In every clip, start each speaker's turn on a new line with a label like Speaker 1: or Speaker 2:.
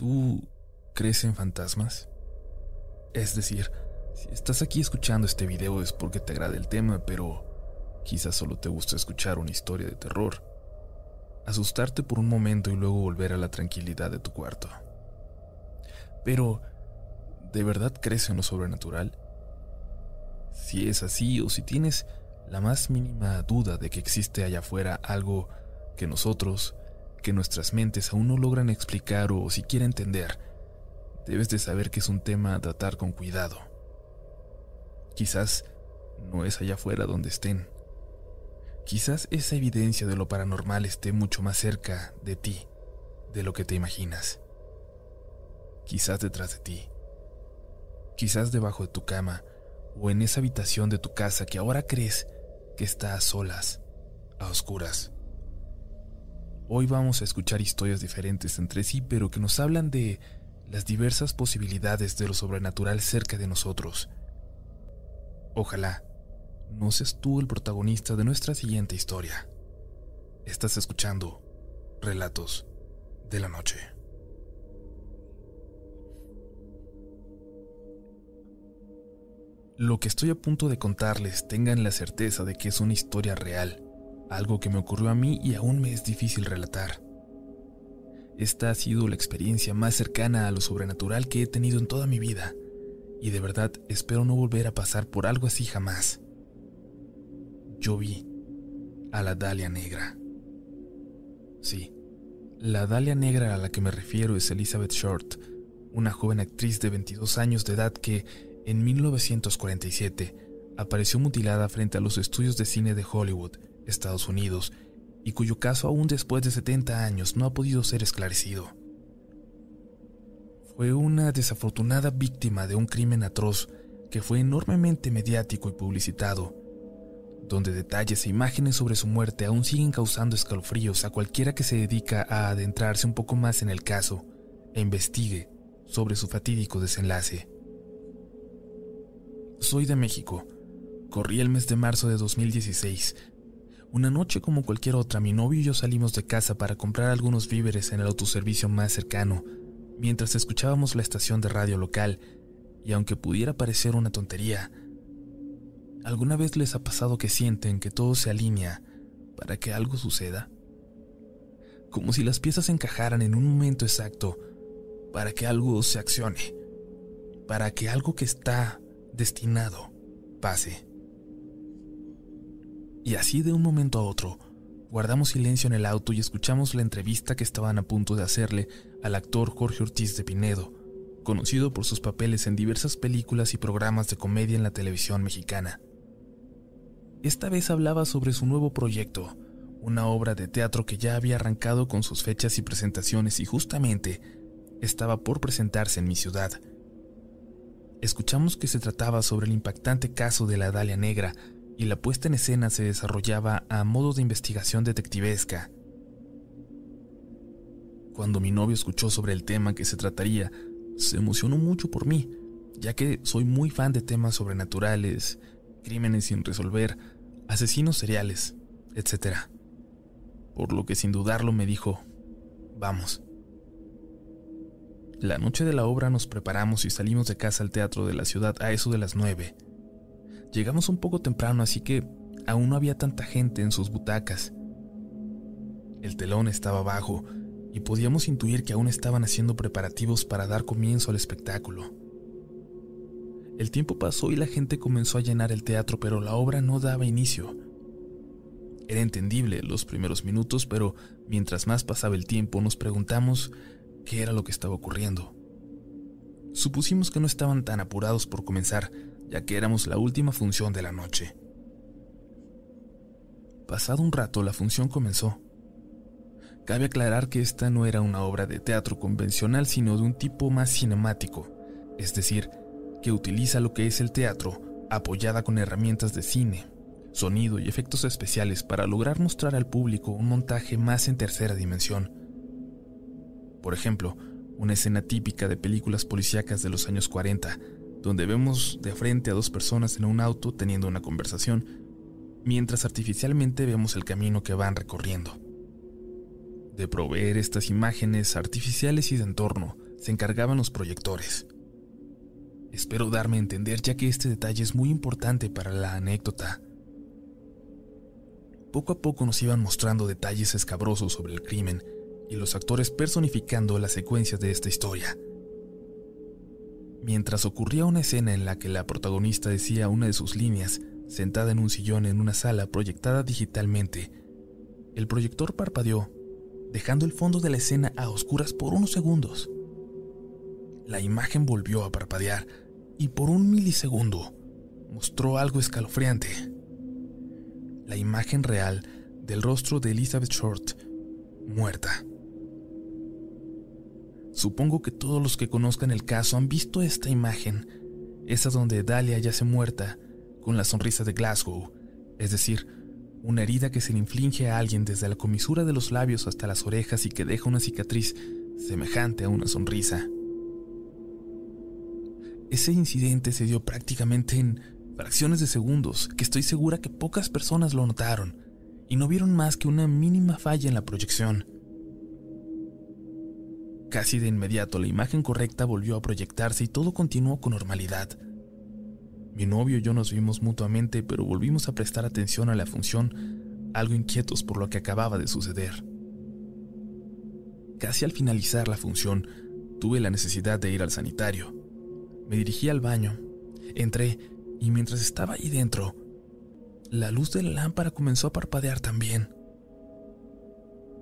Speaker 1: ¿Tú crees en fantasmas? Es decir, si estás aquí escuchando este video es porque te agrada el tema, pero quizás solo te gusta escuchar una historia de terror. Asustarte por un momento y luego volver a la tranquilidad de tu cuarto. Pero, ¿de verdad crees en lo sobrenatural? Si es así o si tienes la más mínima duda de que existe allá afuera algo que nosotros, que nuestras mentes aún no logran explicar o siquiera entender, debes de saber que es un tema a tratar con cuidado. Quizás no es allá afuera donde estén. Quizás esa evidencia de lo paranormal esté mucho más cerca de ti de lo que te imaginas. Quizás detrás de ti. Quizás debajo de tu cama o en esa habitación de tu casa que ahora crees que está a solas, a oscuras. Hoy vamos a escuchar historias diferentes entre sí, pero que nos hablan de las diversas posibilidades de lo sobrenatural cerca de nosotros. Ojalá no seas tú el protagonista de nuestra siguiente historia. Estás escuchando Relatos de la Noche. Lo que estoy a punto de contarles tengan la certeza de que es una historia real, algo que me ocurrió a mí y aún me es difícil relatar. Esta ha sido la experiencia más cercana a lo sobrenatural que he tenido en toda mi vida, y de verdad espero no volver a pasar por algo así jamás. Yo vi a la Dalia Negra. Sí, la Dalia Negra a la que me refiero es Elizabeth Short, una joven actriz de 22 años de edad que en 1947 apareció mutilada frente a los estudios de cine de Hollywood, Estados Unidos, y cuyo caso aún después de 70 años no ha podido ser esclarecido. Fue una desafortunada víctima de un crimen atroz que fue enormemente mediático y publicitado, donde detalles e imágenes sobre su muerte aún siguen causando escalofríos a cualquiera que se dedica a adentrarse un poco más en el caso e investigue sobre su fatídico desenlace. Soy de México. Corrí el mes de marzo de 2016. Una noche como cualquier otra, mi novio y yo salimos de casa para comprar algunos víveres en el autoservicio más cercano, mientras escuchábamos la estación de radio local, y aunque pudiera parecer una tontería, ¿alguna vez les ha pasado que sienten que todo se alinea para que algo suceda? Como si las piezas encajaran en un momento exacto para que algo se accione, para que algo que está destinado pase. Y así de un momento a otro, guardamos silencio en el auto y escuchamos la entrevista que estaban a punto de hacerle al actor Jorge Ortiz de Pinedo, conocido por sus papeles en diversas películas y programas de comedia en la televisión mexicana. Esta vez hablaba sobre su nuevo proyecto, una obra de teatro que ya había arrancado con sus fechas y presentaciones y justamente estaba por presentarse en mi ciudad, escuchamos que se trataba sobre el impactante caso de la Dalia Negra y la puesta en escena se desarrollaba a modo de investigación detectivesca. Cuando mi novio escuchó sobre el tema que se trataría, se emocionó mucho por mí, ya que soy muy fan de temas sobrenaturales, crímenes sin resolver, asesinos seriales, etc. Por lo que sin dudarlo me dijo, vamos. La noche de la obra nos preparamos y salimos de casa al teatro de la ciudad a eso de las nueve. Llegamos un poco temprano, así que aún no había tanta gente en sus butacas. El telón estaba bajo y podíamos intuir que aún estaban haciendo preparativos para dar comienzo al espectáculo. El tiempo pasó y la gente comenzó a llenar el teatro, pero la obra no daba inicio. Era entendible los primeros minutos, pero mientras más pasaba el tiempo nos preguntamos qué era lo que estaba ocurriendo. Supusimos que no estaban tan apurados por comenzar, ya que éramos la última función de la noche. Pasado un rato, la función comenzó. Cabe aclarar que esta no era una obra de teatro convencional, sino de un tipo más cinemático, es decir, que utiliza lo que es el teatro, apoyada con herramientas de cine, sonido y efectos especiales para lograr mostrar al público un montaje más en tercera dimensión, por ejemplo, una escena típica de películas policíacas de los años 40, donde vemos de frente a dos personas en un auto teniendo una conversación, mientras artificialmente vemos el camino que van recorriendo. De proveer estas imágenes artificiales y de entorno, se encargaban los proyectores. Espero darme a entender ya que este detalle es muy importante para la anécdota. Poco a poco nos iban mostrando detalles escabrosos sobre el crimen y los actores personificando las secuencias de esta historia. Mientras ocurría una escena en la que la protagonista decía una de sus líneas, sentada en un sillón en una sala proyectada digitalmente, el proyector parpadeó, dejando el fondo de la escena a oscuras por unos segundos. La imagen volvió a parpadear y por un milisegundo mostró algo escalofriante. La imagen real del rostro de Elizabeth Short, muerta. Supongo que todos los que conozcan el caso han visto esta imagen, esa donde Dalia yace muerta, con la sonrisa de Glasgow, es decir, una herida que se le inflige a alguien desde la comisura de los labios hasta las orejas y que deja una cicatriz semejante a una sonrisa. Ese incidente se dio prácticamente en fracciones de segundos, que estoy segura que pocas personas lo notaron y no vieron más que una mínima falla en la proyección. Casi de inmediato la imagen correcta volvió a proyectarse y todo continuó con normalidad. Mi novio y yo nos vimos mutuamente, pero volvimos a prestar atención a la función, algo inquietos por lo que acababa de suceder. Casi al finalizar la función, tuve la necesidad de ir al sanitario. Me dirigí al baño, entré y mientras estaba ahí dentro, la luz de la lámpara comenzó a parpadear también.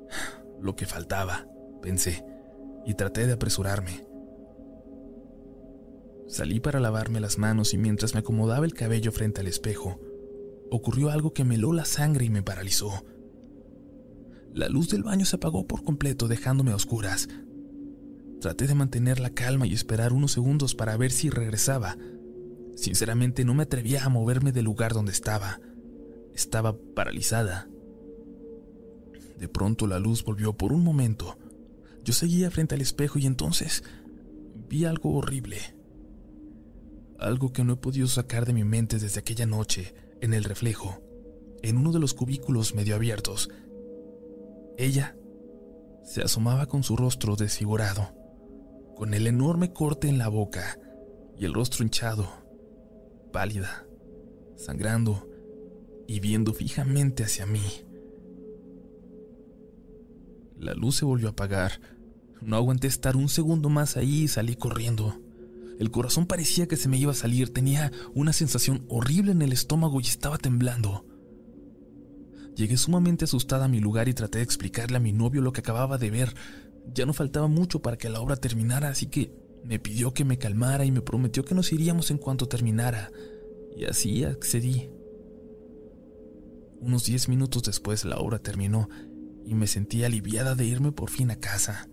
Speaker 1: Lo que faltaba, pensé, y traté de apresurarme. Salí para lavarme las manos y mientras me acomodaba el cabello frente al espejo, ocurrió algo que me heló la sangre y me paralizó. La luz del baño se apagó por completo dejándome a oscuras. Traté de mantener la calma y esperar unos segundos para ver si regresaba. Sinceramente no me atrevía a moverme del lugar donde estaba. Estaba paralizada. De pronto la luz volvió por un momento. Yo seguía frente al espejo y entonces vi algo horrible algo que no he podido sacar de mi mente desde aquella noche, en el reflejo, en uno de los cubículos medio abiertos. Ella se asomaba con su rostro desfigurado, con el enorme corte en la boca y el rostro hinchado, pálida, sangrando y viendo fijamente hacia mí. La luz se volvió a apagar. No aguanté estar un segundo más ahí y salí corriendo. El corazón parecía que se me iba a salir, tenía una sensación horrible en el estómago y estaba temblando. Llegué sumamente asustada a mi lugar y traté de explicarle a mi novio lo que acababa de ver. Ya no faltaba mucho para que la obra terminara, así que me pidió que me calmara y me prometió que nos iríamos en cuanto terminara. Y así accedí. Unos diez minutos después la obra terminó y me sentí aliviada de irme por fin a casa.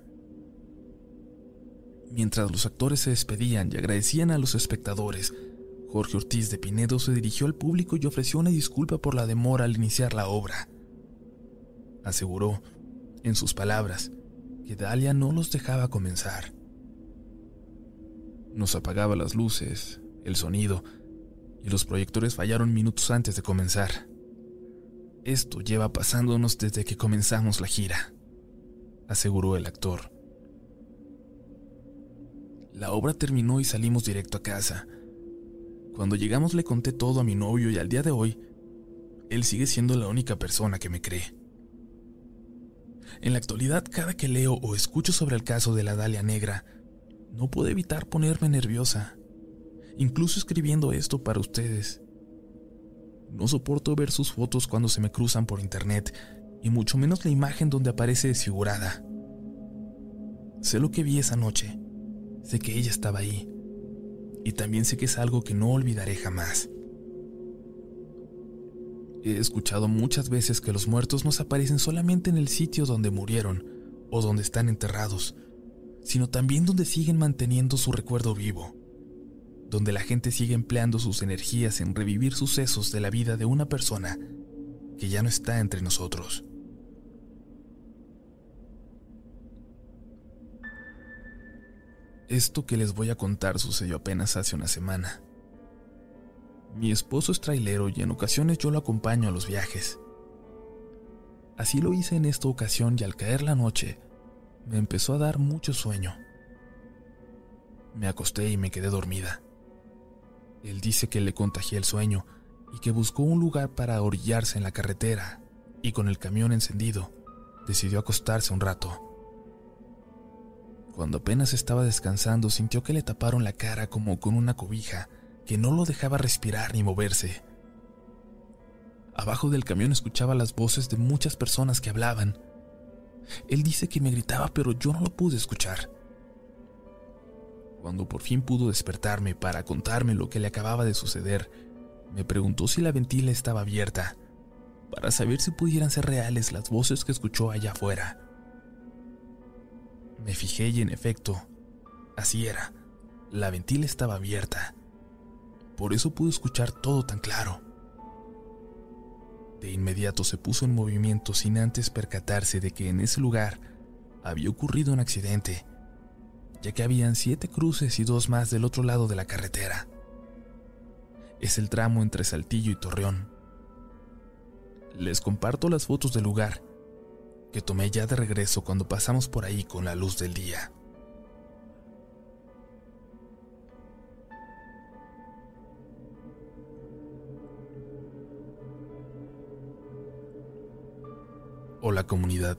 Speaker 1: Mientras los actores se despedían y agradecían a los espectadores, Jorge Ortiz de Pinedo se dirigió al público y ofreció una disculpa por la demora al iniciar la obra. Aseguró, en sus palabras, que Dalia no los dejaba comenzar. Nos apagaba las luces, el sonido, y los proyectores fallaron minutos antes de comenzar. Esto lleva pasándonos desde que comenzamos la gira, aseguró el actor. La obra terminó y salimos directo a casa. Cuando llegamos le conté todo a mi novio y al día de hoy, él sigue siendo la única persona que me cree. En la actualidad, cada que leo o escucho sobre el caso de la Dalia Negra, no puedo evitar ponerme nerviosa, incluso escribiendo esto para ustedes. No soporto ver sus fotos cuando se me cruzan por internet, y mucho menos la imagen donde aparece desfigurada. Sé lo que vi esa noche, Sé que ella estaba ahí. Y también sé que es algo que no olvidaré jamás. He escuchado muchas veces que los muertos no se aparecen solamente en el sitio donde murieron o donde están enterrados, sino también donde siguen manteniendo su recuerdo vivo, donde la gente sigue empleando sus energías en revivir sucesos de la vida de una persona que ya no está entre nosotros. Esto que les voy a contar sucedió apenas hace una semana. Mi esposo es trailero y en ocasiones yo lo acompaño a los viajes. Así lo hice en esta ocasión y al caer la noche me empezó a dar mucho sueño. Me acosté y me quedé dormida. Él dice que le contagié el sueño y que buscó un lugar para orillarse en la carretera y con el camión encendido decidió acostarse un rato. Cuando apenas estaba descansando sintió que le taparon la cara como con una cobija que no lo dejaba respirar ni moverse. Abajo del camión escuchaba las voces de muchas personas que hablaban. Él dice que me gritaba, pero yo no lo pude escuchar. Cuando por fin pudo despertarme para contarme lo que le acababa de suceder, me preguntó si la ventila estaba abierta, para saber si pudieran ser reales las voces que escuchó allá afuera. Me fijé y en efecto, así era, la ventila estaba abierta. Por eso pude escuchar todo tan claro. De inmediato se puso en movimiento sin antes percatarse de que en ese lugar había ocurrido un accidente ya que habían siete cruces y dos más del otro lado de la carretera. Es el tramo entre Saltillo y Torreón. Les comparto las fotos del lugar, que tomé ya de regreso cuando pasamos por ahí con la luz del día. Hola comunidad.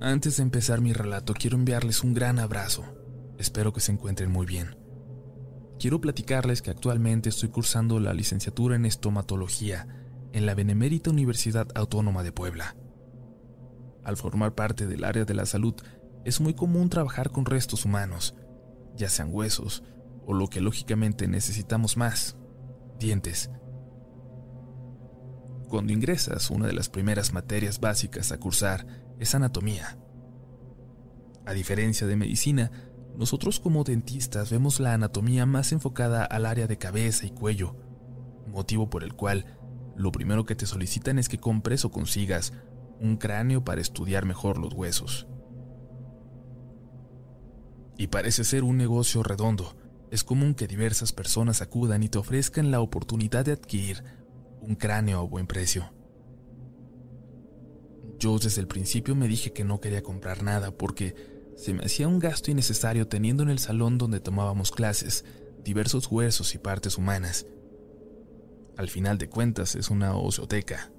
Speaker 1: Antes de empezar mi relato quiero enviarles un gran abrazo Espero que se encuentren muy bien. Quiero platicarles que actualmente estoy cursando la licenciatura en estomatología en la Benemérita Universidad Autónoma de Puebla. Al formar parte del área de la salud, es muy común trabajar con restos humanos, ya sean huesos o lo que lógicamente necesitamos más, dientes. Cuando ingresas, una de las primeras materias básicas a cursar es anatomía. A diferencia de medicina, nosotros como dentistas vemos la anatomía más enfocada al área de cabeza y cuello, motivo por el cual lo primero que te solicitan es que compres o consigas un cráneo para estudiar mejor los huesos. Y parece ser un negocio redondo. Es común que diversas personas acudan y te ofrezcan la oportunidad de adquirir un cráneo a buen precio. Yo desde el principio me dije que no quería comprar nada porque se me hacía un gasto innecesario teniendo en el salón donde tomábamos clases diversos huesos y partes humanas. Al final de cuentas es una oceoteca.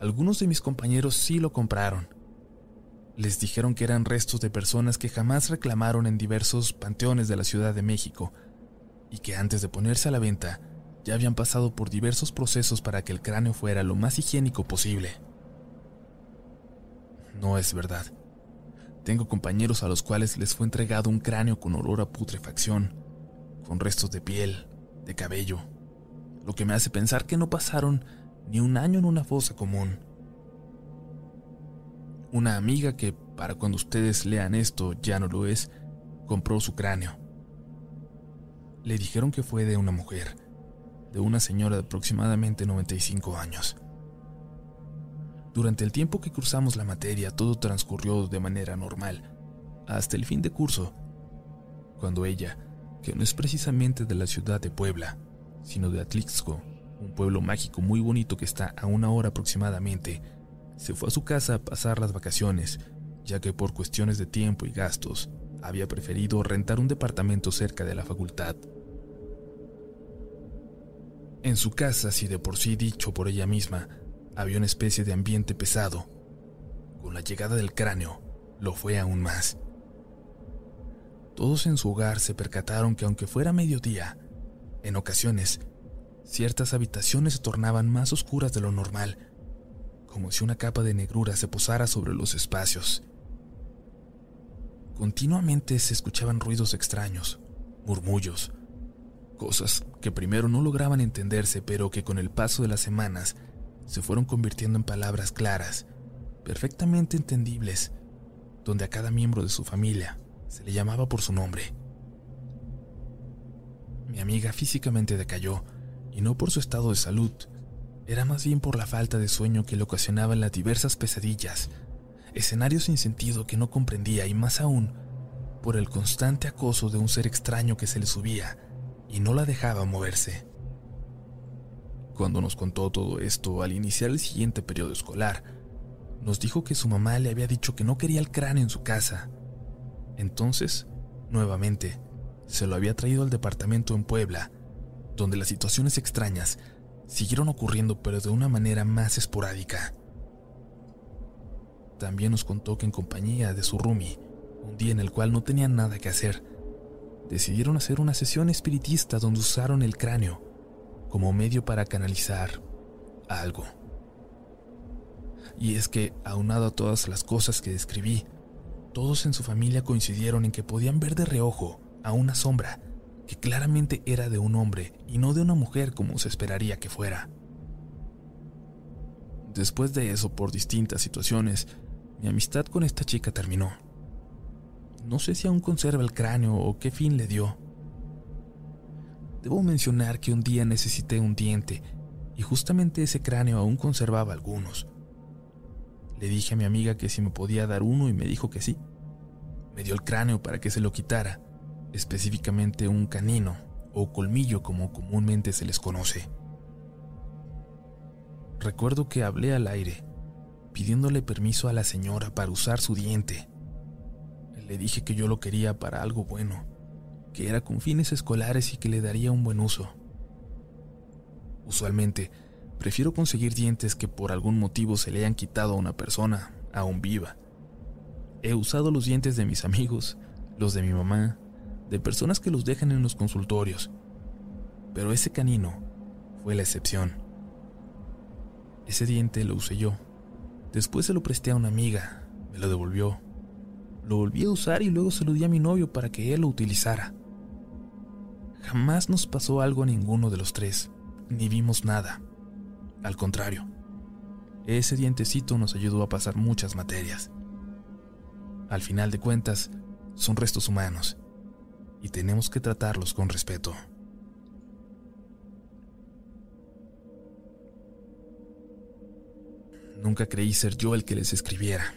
Speaker 1: Algunos de mis compañeros sí lo compraron. Les dijeron que eran restos de personas que jamás reclamaron en diversos panteones de la Ciudad de México y que antes de ponerse a la venta ya habían pasado por diversos procesos para que el cráneo fuera lo más higiénico posible. No es verdad. Tengo compañeros a los cuales les fue entregado un cráneo con olor a putrefacción, con restos de piel, de cabello, lo que me hace pensar que no pasaron ni un año en una fosa común. Una amiga que, para cuando ustedes lean esto, ya no lo es, compró su cráneo. Le dijeron que fue de una mujer, de una señora de aproximadamente 95 años. Durante el tiempo que cursamos la materia todo transcurrió de manera normal, hasta el fin de curso, cuando ella, que no es precisamente de la ciudad de Puebla, sino de Atlixco, un pueblo mágico muy bonito que está a una hora aproximadamente, se fue a su casa a pasar las vacaciones, ya que por cuestiones de tiempo y gastos había preferido rentar un departamento cerca de la facultad. En su casa, si de por sí dicho por ella misma, había una especie de ambiente pesado. Con la llegada del cráneo, lo fue aún más. Todos en su hogar se percataron que aunque fuera mediodía, en ocasiones, ciertas habitaciones se tornaban más oscuras de lo normal, como si una capa de negrura se posara sobre los espacios. Continuamente se escuchaban ruidos extraños, murmullos, cosas que primero no lograban entenderse, pero que con el paso de las semanas se fueron convirtiendo en palabras claras, perfectamente entendibles, donde a cada miembro de su familia se le llamaba por su nombre. Mi amiga físicamente decayó, y no por su estado de salud, era más bien por la falta de sueño que le ocasionaban las diversas pesadillas, escenarios sin sentido que no comprendía y más aún por el constante acoso de un ser extraño que se le subía y no la dejaba moverse. Cuando nos contó todo esto al iniciar el siguiente periodo escolar, nos dijo que su mamá le había dicho que no quería el cráneo en su casa. Entonces, Nuevamente, se lo había traído al departamento en Puebla, donde las situaciones extrañas siguieron ocurriendo pero de una manera más esporádica. También nos contó que en compañía de su roomie, un día en el cual no tenían nada que hacer, decidieron hacer una sesión espiritista donde usaron el cráneo como medio para canalizar algo. Y es que, aunado a todas las cosas que describí, todos en su familia coincidieron en que podían ver de reojo a una sombra que claramente era de un hombre y no de una mujer como se esperaría que fuera. Después de eso, por distintas situaciones, mi amistad con esta chica terminó. No sé si aún conserva el cráneo o qué fin le dio. Debo mencionar que un día necesité un diente y justamente ese cráneo aún conservaba algunos. Le dije a mi amiga que si me podía dar uno y me dijo que sí. Me dio el cráneo para que se lo quitara, específicamente un canino o colmillo como comúnmente se les conoce. Recuerdo que hablé al aire, pidiéndole permiso a la señora para usar su diente. Le dije que yo lo quería para algo bueno, que era con fines escolares y que le daría un buen uso. Usualmente, prefiero conseguir dientes que por algún motivo se le hayan quitado a una persona, aún viva. He usado los dientes de mis amigos, los de mi mamá, de personas que los dejan en los consultorios, pero ese canino fue la excepción. Ese diente lo usé yo. Después se lo presté a una amiga, me lo devolvió. Lo volví a usar y luego se lo di a mi novio para que él lo utilizara. Jamás nos pasó algo a ninguno de los tres ni vimos nada. Al contrario, ese dientecito nos ayudó a pasar muchas materias. Al final de cuentas, son restos humanos y tenemos que tratarlos con respeto. Nunca creí ser yo el que les escribiera.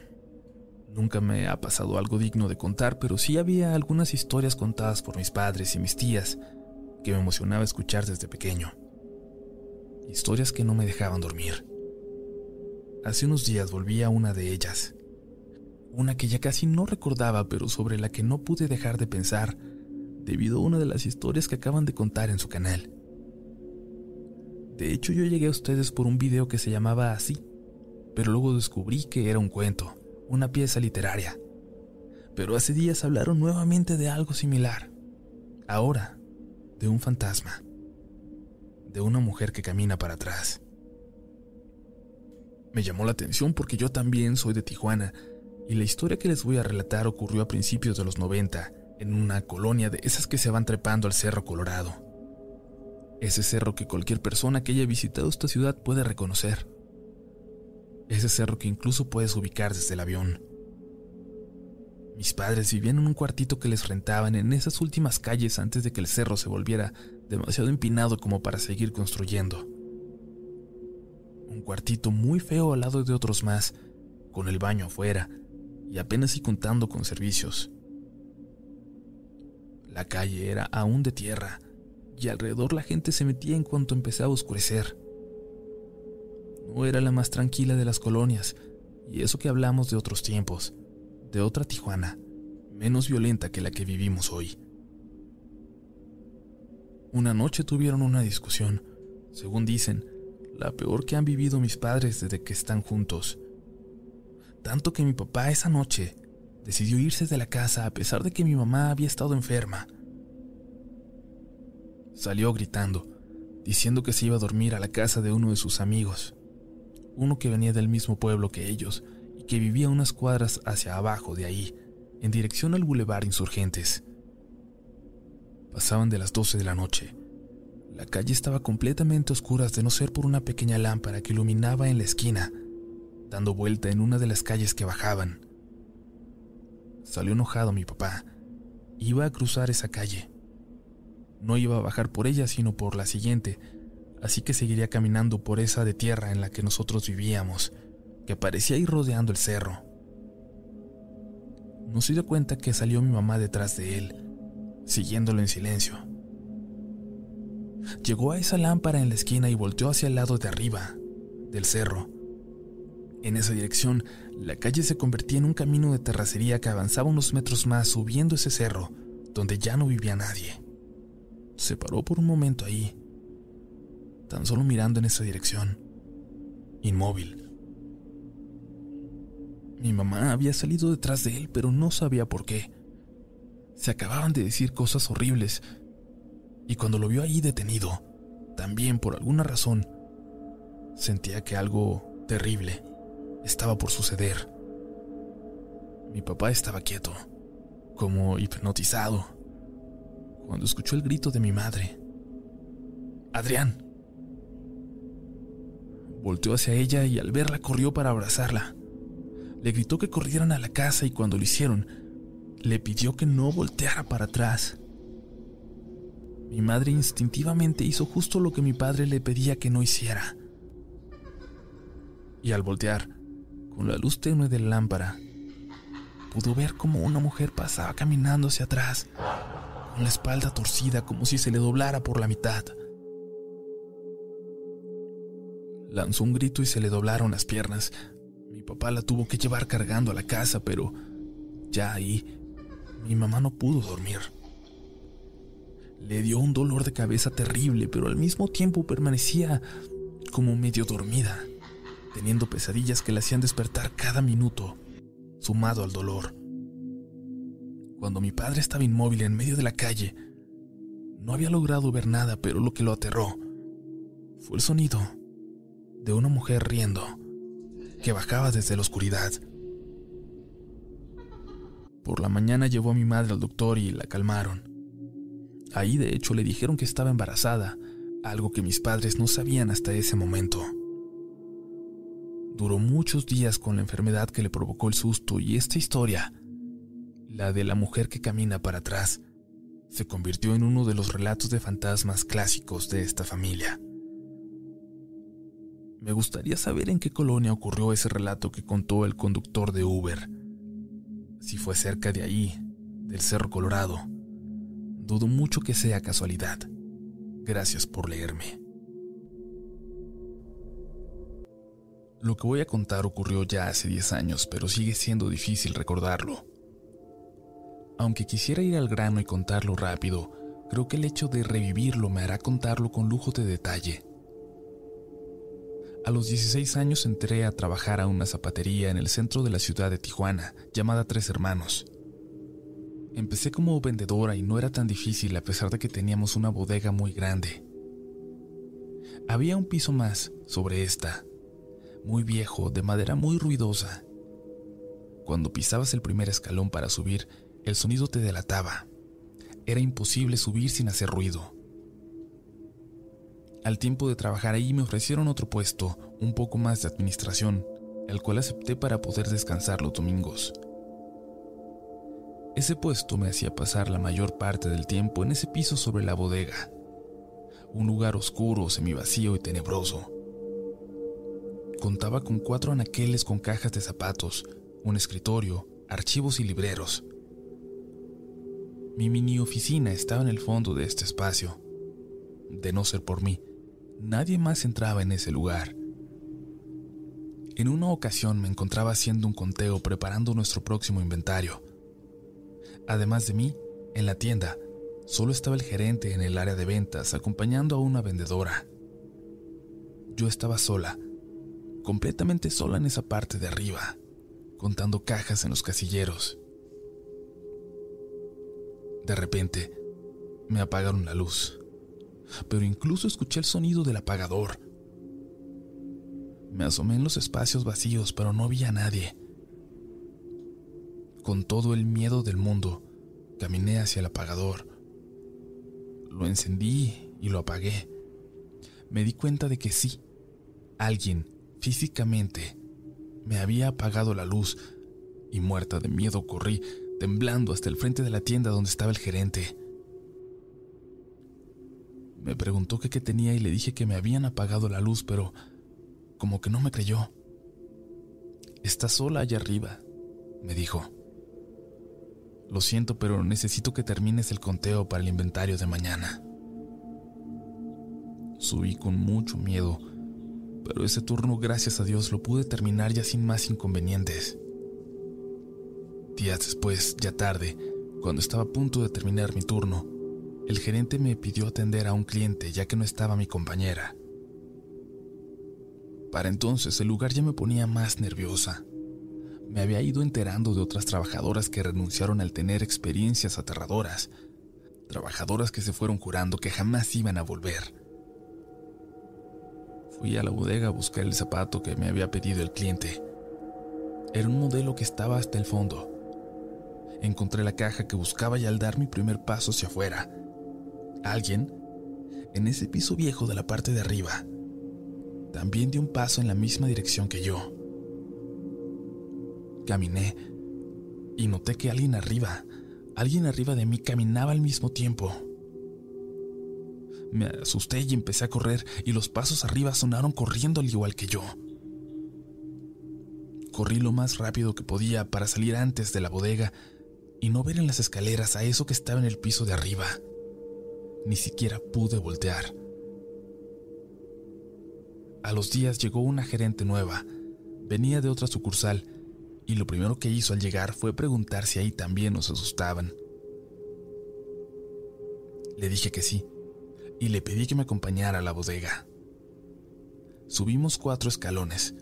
Speaker 1: Nunca me ha pasado algo digno de contar, pero sí había algunas historias contadas por mis padres y mis tías que me emocionaba escuchar desde pequeño historias que no me dejaban dormir. Hace unos días volví a una de ellas, una que ya casi no recordaba, pero sobre la que no pude dejar de pensar debido a una de las historias que acaban de contar en su canal. De hecho, yo llegué a ustedes por un video que se llamaba así, pero luego descubrí que era un cuento, una pieza literaria. Pero hace días hablaron nuevamente de algo similar. Ahora, de un fantasma de una mujer que camina para atrás. Me llamó la atención porque yo también soy de Tijuana y la historia que les voy a relatar ocurrió a principios de los 90 en una colonia de esas que se van trepando al Cerro Colorado. Ese cerro que cualquier persona que haya visitado esta ciudad puede reconocer. Ese cerro que incluso puedes ubicar desde el avión. Mis padres vivían en un cuartito que les rentaban en esas últimas calles antes de que el cerro se volviera demasiado empinado como para seguir construyendo. Un cuartito muy feo al lado de otros más, con el baño afuera y apenas y contando con servicios. La calle era aún de tierra y alrededor la gente se metía en cuanto empezaba a oscurecer. No era la más tranquila de las colonias, y eso que hablamos de otros tiempos, de otra Tijuana, menos violenta que la que vivimos hoy. Una noche tuvieron una discusión, según dicen, la peor que han vivido mis padres desde que están juntos. Tanto que mi papá esa noche decidió irse de la casa a pesar de que mi mamá había estado enferma. Salió gritando, diciendo que se iba a dormir a la casa de uno de sus amigos, uno que venía del mismo pueblo que ellos y que vivía unas cuadras hacia abajo de ahí, en dirección al bulevar Insurgentes. Pasaban de las 12 de la noche. La calle estaba completamente oscura de no ser por una pequeña lámpara que iluminaba en la esquina, dando vuelta en una de las calles que bajaban. Salió enojado mi papá. Iba a cruzar esa calle. No iba a bajar por ella, sino por la siguiente, así que seguiría caminando por esa de tierra en la que nosotros vivíamos, que parecía ir rodeando el cerro. No se dio cuenta que salió mi mamá detrás de él siguiéndolo en silencio. Llegó a esa lámpara en la esquina y volteó hacia el lado de arriba, del cerro. En esa dirección, la calle se convertía en un camino de terracería que avanzaba unos metros más subiendo ese cerro, donde ya no vivía nadie. Se paró por un momento ahí, tan solo mirando en esa dirección, inmóvil. Mi mamá había salido detrás de él, pero no sabía por qué. Se acababan de decir cosas horribles, y cuando lo vio ahí detenido, también por alguna razón, sentía que algo terrible estaba por suceder. Mi papá estaba quieto, como hipnotizado, cuando escuchó el grito de mi madre. Adrián. Volteó hacia ella y al verla corrió para abrazarla. Le gritó que corrieran a la casa y cuando lo hicieron, le pidió que no volteara para atrás. Mi madre instintivamente hizo justo lo que mi padre le pedía que no hiciera. Y al voltear, con la luz tenue de la lámpara, pudo ver como una mujer pasaba caminando hacia atrás, con la espalda torcida como si se le doblara por la mitad. Lanzó un grito y se le doblaron las piernas. Mi papá la tuvo que llevar cargando a la casa, pero ya ahí mi mamá no pudo dormir. Le dio un dolor de cabeza terrible, pero al mismo tiempo permanecía como medio dormida, teniendo pesadillas que la hacían despertar cada minuto sumado al dolor. Cuando mi padre estaba inmóvil en medio de la calle, no había logrado ver nada, pero lo que lo aterró fue el sonido de una mujer riendo que bajaba desde la oscuridad. Por la mañana llevó a mi madre al doctor y la calmaron. Ahí de hecho le dijeron que estaba embarazada, algo que mis padres no sabían hasta ese momento. Duró muchos días con la enfermedad que le provocó el susto y esta historia, la de la mujer que camina para atrás, se convirtió en uno de los relatos de fantasmas clásicos de esta familia. Me gustaría saber en qué colonia ocurrió ese relato que contó el conductor de Uber. Si fue cerca de ahí, del Cerro Colorado. Dudo mucho que sea casualidad. Gracias por leerme. Lo que voy a contar ocurrió ya hace 10 años, pero sigue siendo difícil recordarlo. Aunque quisiera ir al grano y contarlo rápido, creo que el hecho de revivirlo me hará contarlo con lujo de detalle. A los 16 años entré a trabajar a una zapatería en el centro de la ciudad de Tijuana, llamada Tres Hermanos. Empecé como vendedora y no era tan difícil a pesar de que teníamos una bodega muy grande. Había un piso más sobre esta, muy viejo, de madera muy ruidosa. Cuando pisabas el primer escalón para subir, el sonido te delataba. Era imposible subir sin hacer ruido. Al tiempo de trabajar ahí me ofrecieron otro puesto, un poco más de administración, el cual acepté para poder descansar los domingos. Ese puesto me hacía pasar la mayor parte del tiempo en ese piso sobre la bodega, un lugar oscuro, semivacío y tenebroso. Contaba con cuatro anaqueles con cajas de zapatos, un escritorio, archivos y libreros. Mi mini oficina estaba en el fondo de este espacio. De no ser por mí, nadie más entraba en ese lugar. En una ocasión me encontraba haciendo un conteo preparando nuestro próximo inventario. Además de mí, en la tienda, solo estaba el gerente en el área de ventas acompañando a una vendedora. Yo estaba sola completamente sola en esa parte de arriba, contando cajas en los casilleros. De repente, me apagaron la luz, pero incluso escuché el sonido del apagador. Me asomé en los espacios vacíos, pero no vi a nadie. Con todo el miedo del mundo, caminé hacia el apagador. Lo encendí y lo apagué. Me di cuenta de que sí, alguien Físicamente, me había apagado la luz y muerta de miedo corrí, temblando hasta el frente de la tienda donde estaba el gerente. Me preguntó qué tenía y le dije que me habían apagado la luz, pero como que no me creyó. Está sola allá arriba, me dijo. Lo siento, pero necesito que termines el conteo para el inventario de mañana. Subí con mucho miedo pero ese turno, gracias a Dios, lo pude terminar ya sin más inconvenientes. Días después, ya tarde, Cuando estaba a punto de terminar mi turno, el gerente me pidió atender a un cliente ya que no estaba mi compañera. Para entonces el lugar ya me ponía más nerviosa. Me había ido enterando de otras trabajadoras que renunciaron al tener experiencias aterradoras, trabajadoras que se fueron jurando que jamás iban a volver. Fui a la bodega a buscar el zapato que me había pedido el cliente. Era un modelo que estaba hasta el fondo. Encontré la caja que buscaba y al dar mi primer paso hacia afuera, alguien, en ese piso viejo de la parte de arriba, también dio un paso en la misma dirección que yo. Caminé y noté que alguien arriba, alguien arriba de mí caminaba al mismo tiempo. Me asusté y empecé a correr y los pasos arriba sonaron corriendo al igual que yo. Corrí lo más rápido que podía para salir antes de la bodega y no ver en las escaleras a eso que estaba en el piso de arriba. Ni siquiera pude voltear. A los días llegó una gerente nueva. Venía de otra sucursal y lo primero que hizo al llegar fue preguntar si ahí también nos asustaban. Le dije que sí y le pedí que me acompañara a la bodega. Subimos cuatro escalones.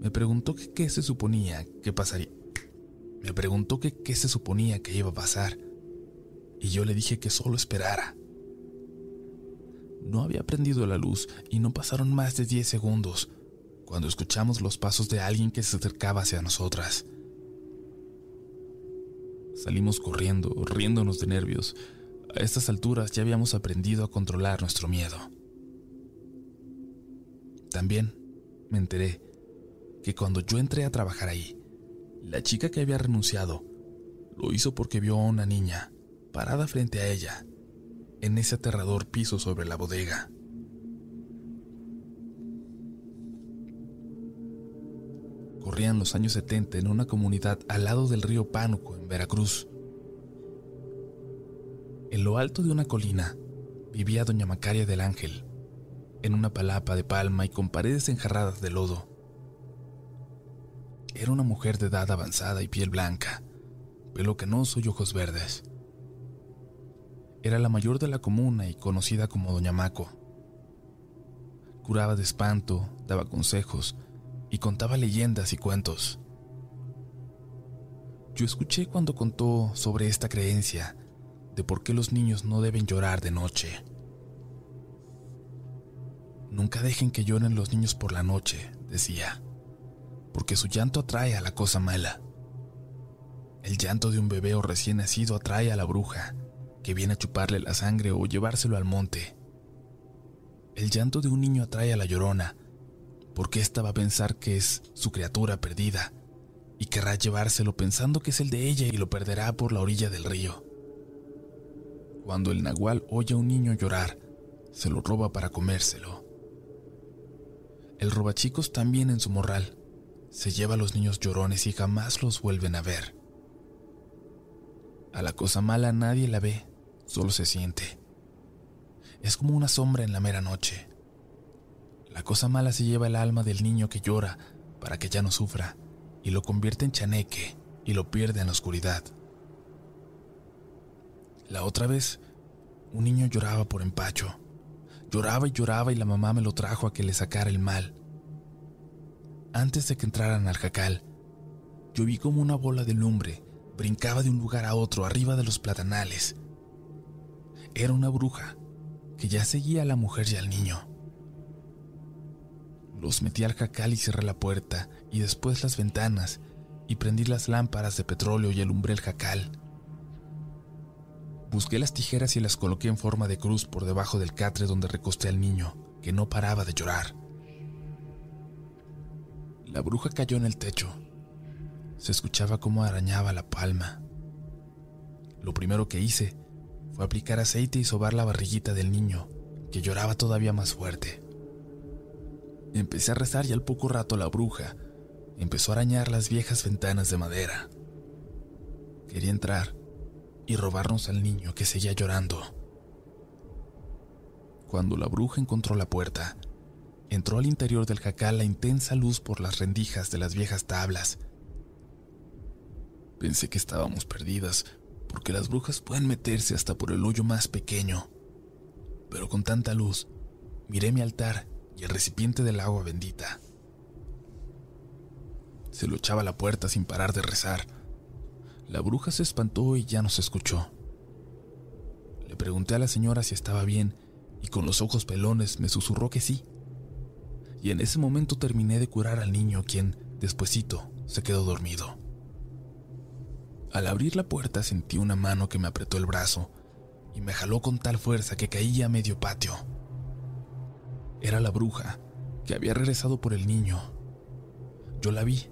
Speaker 1: Me preguntó que qué se suponía que pasaría. Me preguntó que qué se suponía que iba a pasar. Y yo le dije que solo esperara. No había prendido la luz y no pasaron más de diez segundos cuando escuchamos los pasos de alguien que se acercaba hacia nosotras. Salimos corriendo, riéndonos de nervios. A estas alturas ya habíamos aprendido a controlar nuestro miedo. También me enteré que cuando yo entré a trabajar ahí, la chica que había renunciado lo hizo porque vio a una niña parada frente a ella, en ese aterrador piso sobre la bodega. Corrían los años 70 en una comunidad al lado del río Pánuco, en Veracruz. En lo alto de una colina vivía doña Macaria del Ángel, en una palapa de palma y con paredes enjarradas de lodo. Era una mujer de edad avanzada y piel blanca, pelo canoso y ojos verdes. Era la mayor de la comuna y conocida como Doña Maco. Curaba de espanto, daba consejos y contaba leyendas y cuentos. Yo escuché cuando contó sobre esta creencia de por qué los niños no deben llorar de noche. Nunca dejen que lloren los niños por la noche, decía, porque su llanto atrae a la cosa mala. El llanto de un bebé o recién nacido atrae a la bruja, que viene a chuparle la sangre o llevárselo al monte. El llanto de un niño atrae a la llorona, porque ésta va a pensar que es su criatura perdida y querrá llevárselo pensando que es el de ella y lo perderá por la orilla del río. Cuando el nahual oye a un niño llorar, se lo roba para comérselo. El robachicos también en su morral se lleva a los niños llorones y jamás los vuelven a ver. A la cosa mala nadie la ve, solo se siente. Es como una sombra en la mera noche. La cosa mala se lleva el alma del niño que llora para que ya no sufra y lo convierte en chaneque y lo pierde en la oscuridad. La otra vez, un niño lloraba por empacho. Lloraba y lloraba y la mamá me lo trajo a que le sacara el mal. Antes de que entraran al jacal, yo vi como una bola de lumbre brincaba de un lugar a otro arriba de los platanales. Era una bruja que ya seguía a la mujer y al niño. Los metí al jacal y cerré la puerta y después las ventanas y prendí las lámparas de petróleo y alumbré el jacal. Busqué las tijeras y las coloqué en forma de cruz por debajo del catre donde recosté al niño, que no paraba de llorar. La bruja cayó en el techo. Se escuchaba cómo arañaba la palma. Lo primero que hice fue aplicar aceite y sobar la barriguita del niño, que lloraba todavía más fuerte. Empecé a rezar y al poco rato la bruja empezó a arañar las viejas ventanas de madera. Quería entrar y robarnos al niño que seguía llorando. Cuando la bruja encontró la puerta, entró al interior del jacal la intensa luz por las rendijas de las viejas tablas. Pensé que estábamos perdidas, porque las brujas pueden meterse hasta por el hoyo más pequeño. Pero con tanta luz, miré mi altar y el recipiente del agua bendita. Se lo echaba la puerta sin parar de rezar. La bruja se espantó y ya no se escuchó. Le pregunté a la señora si estaba bien y con los ojos pelones me susurró que sí. Y en ese momento terminé de curar al niño quien, despuesito, se quedó dormido. Al abrir la puerta sentí una mano que me apretó el brazo y me jaló con tal fuerza que caí a medio patio. Era la bruja, que había regresado por el niño. Yo la vi.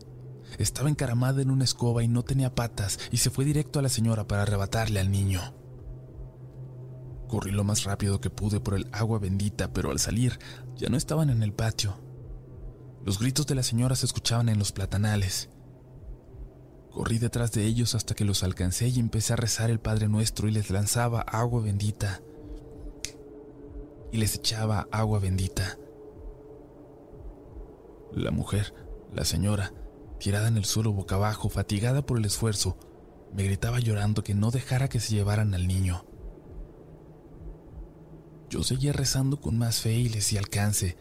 Speaker 1: Estaba encaramada en una escoba y no tenía patas y se fue directo a la señora para arrebatarle al niño. Corrí lo más rápido que pude por el agua bendita, pero al salir ya no estaban en el patio. Los gritos de la señora se escuchaban en los platanales. Corrí detrás de ellos hasta que los alcancé y empecé a rezar el Padre Nuestro y les lanzaba agua bendita. Y les echaba agua bendita. La mujer, la señora, tirada en el suelo boca abajo, fatigada por el esfuerzo, me gritaba llorando que no dejara que se llevaran al niño. Yo seguía rezando con más fe y di alcance,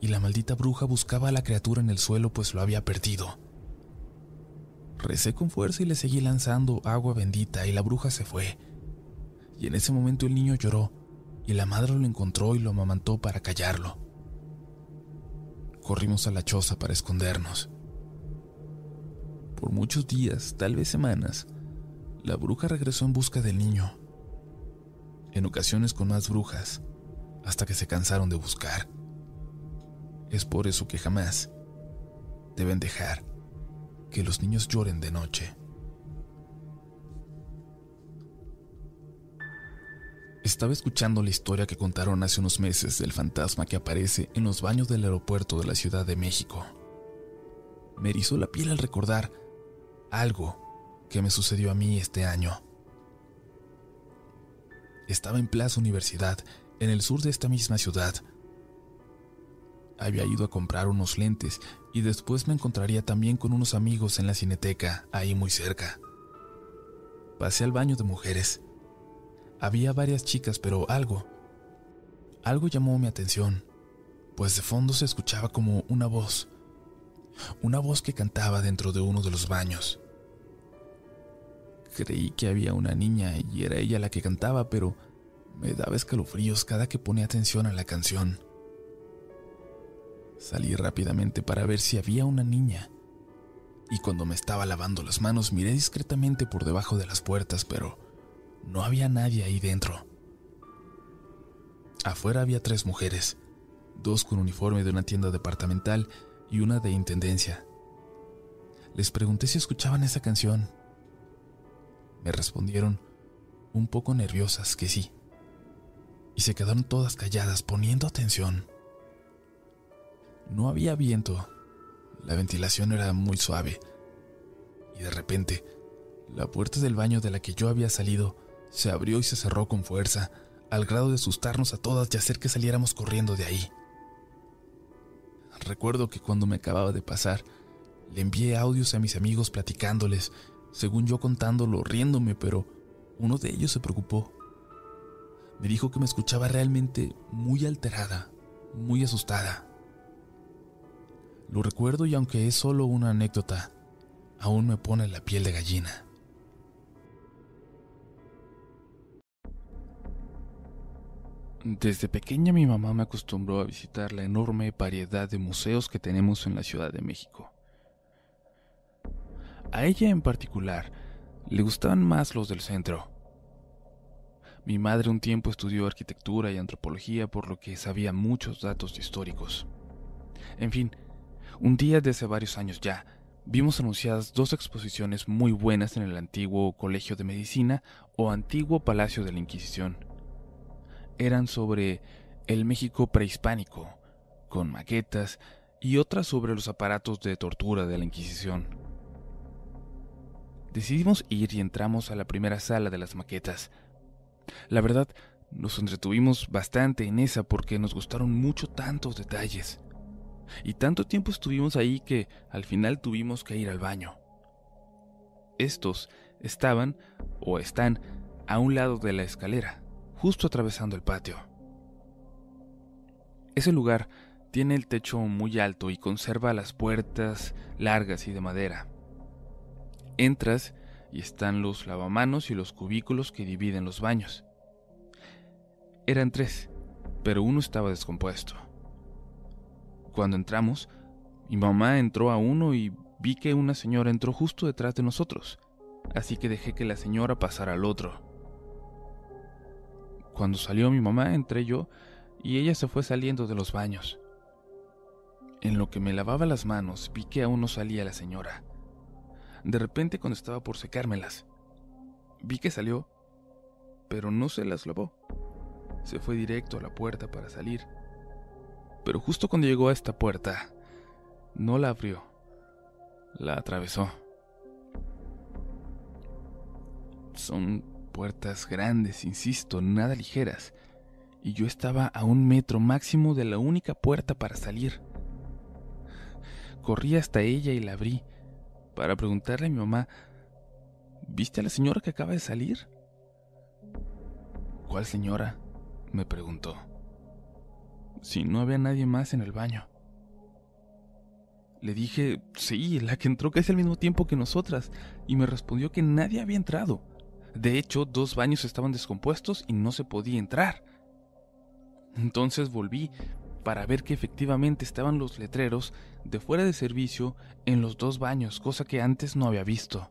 Speaker 1: y la maldita bruja buscaba a la criatura en el suelo pues lo había perdido. Recé con fuerza y le seguí lanzando agua bendita y la bruja se fue. Y en ese momento el niño lloró y la madre lo encontró y lo amamantó para callarlo. Corrimos a la choza para escondernos. Por muchos días, tal vez semanas, la bruja regresó en busca del niño. En ocasiones con más brujas, hasta que se cansaron de buscar. Es por eso que jamás deben dejar que los niños lloren de noche. Estaba escuchando la historia que contaron hace unos meses del fantasma que aparece en los baños del aeropuerto de la Ciudad de México. Me erizó la piel al recordar algo que me sucedió a mí este año. Estaba en Plaza Universidad en el sur de esta misma ciudad. Había ido a comprar unos lentes y después me encontraría también con unos amigos en la cineteca, ahí muy cerca. Pasé al baño de mujeres. Había varias chicas, pero algo, algo llamó mi atención, pues de fondo se escuchaba como una voz, una voz que cantaba dentro de uno de los baños. Creí que había una niña y era ella la que cantaba, pero me daba escalofríos cada que ponía atención a la canción. Salí rápidamente para ver si había una niña. Y cuando me estaba lavando las manos miré discretamente por debajo de las puertas, pero no había nadie ahí dentro. Afuera había tres mujeres, dos con uniforme de una tienda departamental y una de intendencia. Les pregunté si escuchaban esa canción. Me respondieron, un poco nerviosas, que sí y se quedaron todas calladas poniendo atención. No había viento, la ventilación era muy suave, y de repente, la puerta del baño de la que yo había salido se abrió y se cerró con fuerza, al grado de asustarnos a todas y hacer que saliéramos corriendo de ahí. Recuerdo que cuando me acababa de pasar, le envié audios a mis amigos platicándoles, según yo contándolo, riéndome, pero uno de ellos se preocupó me dijo que me escuchaba realmente muy alterada, muy asustada. Lo recuerdo y aunque es solo una anécdota, aún me pone la piel de gallina. Desde pequeña mi mamá me acostumbró a visitar la enorme variedad de museos que tenemos en la Ciudad de México. A ella en particular le gustaban más los del centro, mi madre un tiempo estudió arquitectura y antropología, por lo que sabía muchos datos históricos. En fin, un día de hace varios años ya, vimos anunciadas dos exposiciones muy buenas en el antiguo Colegio de Medicina o antiguo Palacio de la Inquisición. Eran sobre el México prehispánico, con maquetas, y otras sobre los aparatos de tortura de la Inquisición. Decidimos ir y entramos a la primera sala de las maquetas, la verdad, nos entretuvimos bastante en esa porque nos gustaron mucho tantos detalles. Y tanto tiempo estuvimos ahí que al final tuvimos que ir al baño. Estos estaban o están a un lado de la escalera, justo atravesando el patio. Ese lugar tiene el techo muy alto y conserva las puertas largas y de madera. Entras y están los lavamanos y los cubículos que dividen los baños. Eran tres, pero uno estaba descompuesto. Cuando entramos, mi mamá entró a uno y vi que una señora entró justo detrás de nosotros, así que dejé que la señora pasara al otro. Cuando salió mi mamá, entré yo y ella se fue saliendo de los baños. En lo que me lavaba las manos, vi que aún no salía la señora. De repente, cuando estaba por secármelas, vi que salió, pero no se las lavó. Se fue directo a la puerta para salir. Pero justo cuando llegó a esta puerta, no la abrió, la atravesó. Son puertas grandes, insisto, nada ligeras, y yo estaba a un metro máximo de la única puerta para salir. Corrí hasta ella y la abrí para preguntarle a mi mamá, ¿viste a la señora que acaba de salir? ¿Cuál señora? me preguntó. Si no había nadie más en el baño. Le dije, sí, la que entró casi al mismo tiempo que nosotras, y me respondió que nadie había entrado. De hecho, dos baños estaban descompuestos y no se podía entrar. Entonces volví para ver que efectivamente estaban los letreros de fuera de servicio en los dos baños, cosa que antes no había visto.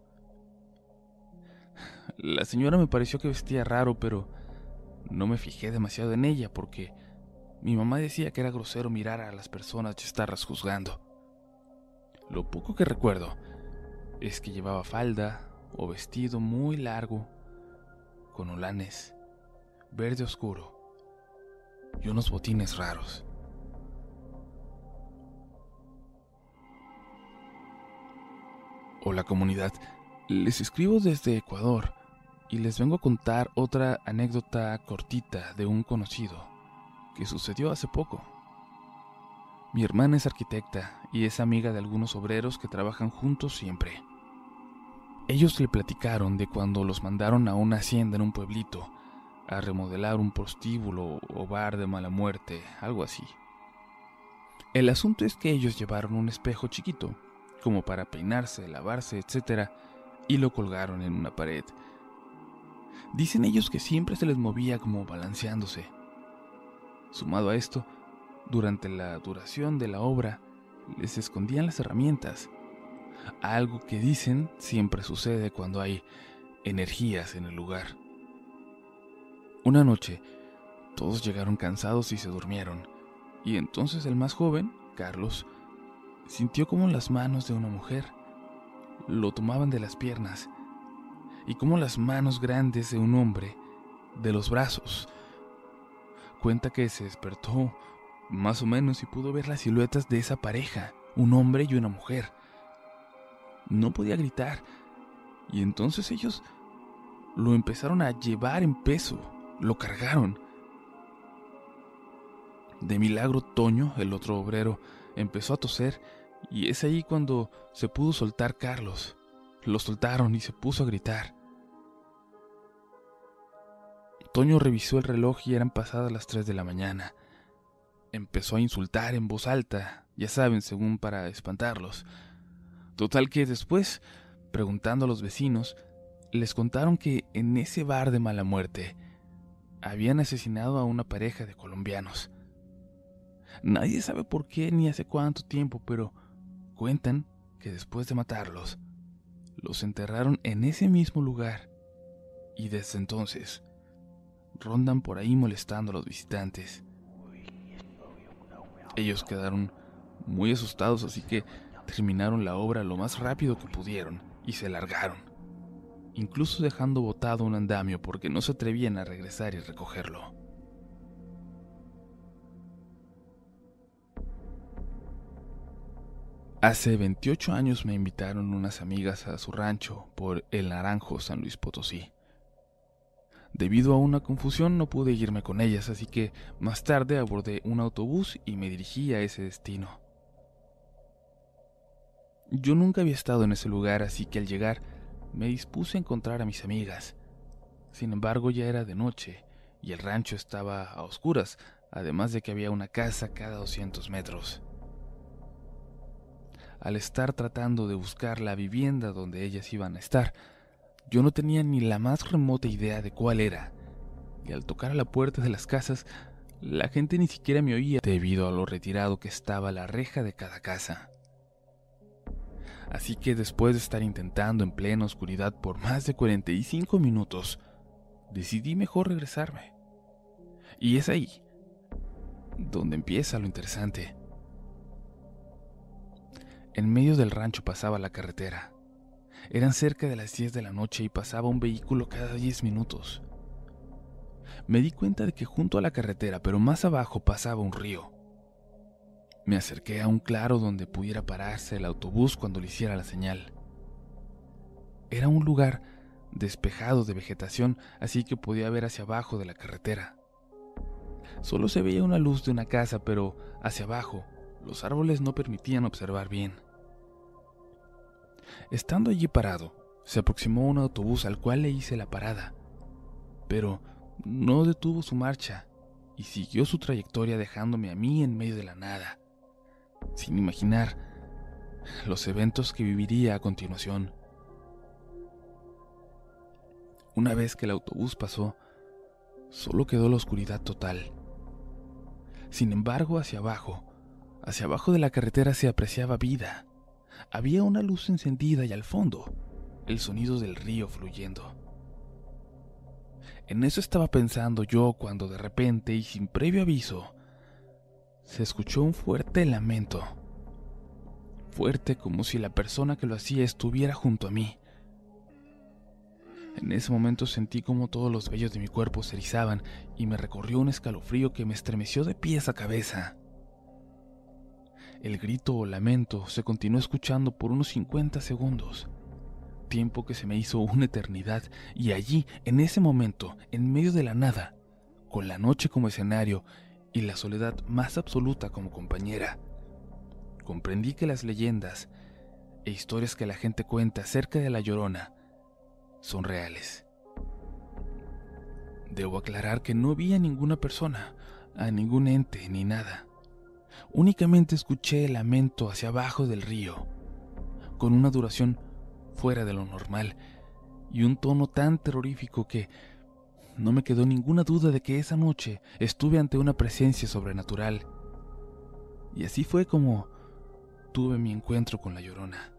Speaker 1: La señora me pareció que vestía raro, pero no me fijé demasiado en ella porque mi mamá decía que era grosero mirar a las personas y estarlas juzgando. Lo poco que recuerdo es que llevaba falda o vestido muy largo, con holanes, verde oscuro y unos botines raros. Hola comunidad, les escribo desde Ecuador y les vengo a contar otra anécdota cortita de un conocido que sucedió hace poco. Mi hermana es arquitecta y es amiga de algunos obreros que trabajan juntos siempre. Ellos le platicaron de cuando los mandaron a una hacienda en un pueblito a remodelar un prostíbulo o bar de mala muerte, algo así. El asunto es que ellos llevaron un espejo chiquito como para peinarse, lavarse, etc., y lo colgaron en una pared. Dicen ellos que siempre se les movía como balanceándose. Sumado a esto, durante la duración de la obra, les escondían las herramientas, algo que dicen siempre sucede cuando hay energías en el lugar. Una noche, todos llegaron cansados y se durmieron, y entonces el más joven, Carlos, sintió como las manos de una mujer lo tomaban de las piernas y como las manos grandes de un hombre de los brazos. Cuenta que se despertó más o menos y pudo ver las siluetas de esa pareja, un hombre y una mujer. No podía gritar y entonces ellos lo empezaron a llevar en peso, lo cargaron. De milagro Toño, el otro obrero, empezó a toser y es ahí cuando se pudo soltar Carlos. Lo soltaron y se puso a gritar. Toño revisó el reloj y eran pasadas las 3 de la mañana. Empezó a insultar en voz alta, ya saben, según para espantarlos. Total que después, preguntando a los vecinos, les contaron que en ese bar de mala muerte habían asesinado a una pareja de colombianos. Nadie sabe por qué ni hace cuánto tiempo, pero Cuentan que después de matarlos, los enterraron en ese mismo lugar y desde entonces rondan por ahí molestando a los visitantes. Ellos quedaron muy asustados, así que terminaron la obra lo más rápido que pudieron y se largaron, incluso dejando botado un andamio porque no se atrevían a regresar y recogerlo. Hace 28 años me invitaron unas amigas a su rancho por El Naranjo, San Luis Potosí. Debido a una confusión no pude irme con ellas, así que más tarde abordé un autobús y me dirigí a ese destino. Yo nunca había estado en ese lugar, así que al llegar me dispuse a encontrar a mis amigas. Sin embargo, ya era de noche y el rancho estaba a oscuras, además de que había una casa cada 200 metros. Al estar tratando de buscar la vivienda donde ellas iban a estar, yo no tenía ni la más remota idea de cuál era, y al tocar a la puerta de las casas, la gente ni siquiera me oía debido a lo retirado que estaba la reja de cada casa. Así que después de estar intentando en plena oscuridad por más de 45 minutos, decidí mejor regresarme. Y es ahí donde empieza lo interesante. En medio del rancho pasaba la carretera. Eran cerca de las 10 de la noche y pasaba un vehículo cada 10 minutos. Me di cuenta de que junto a la carretera, pero más abajo, pasaba un río. Me acerqué a un claro donde pudiera pararse el autobús cuando le hiciera la señal. Era un lugar despejado de vegetación, así que podía ver hacia abajo de la carretera. Solo se veía una luz de una casa, pero hacia abajo los árboles no permitían observar bien. Estando allí parado, se aproximó un autobús al cual le hice la parada, pero no detuvo su marcha y siguió su trayectoria dejándome a mí en medio de la nada sin imaginar los eventos que viviría a continuación. Una vez que el autobús pasó, solo quedó la oscuridad total. Sin embargo, hacia abajo, hacia abajo de la carretera se apreciaba vida. Había una luz encendida y al fondo, el sonido del río fluyendo. En eso estaba pensando yo cuando de repente y sin previo aviso, se escuchó un fuerte lamento. Fuerte como si la persona que lo hacía estuviera junto a mí. En ese momento sentí como todos los vellos de mi cuerpo se erizaban y me recorrió un escalofrío que me estremeció de pies a cabeza. El grito o lamento se continuó escuchando por unos 50 segundos, tiempo que se me hizo una eternidad, y allí, en ese momento, en medio de la nada, con la noche como escenario y la soledad más absoluta como compañera. Comprendí que las leyendas e historias que la gente cuenta acerca de la llorona son reales. Debo aclarar que no vi a ninguna persona, a ningún ente ni nada. Únicamente escuché el lamento hacia abajo del río, con una duración fuera de lo normal y un tono tan terrorífico que no me quedó ninguna duda de que esa noche estuve ante una presencia sobrenatural. Y así fue como tuve mi encuentro con la llorona.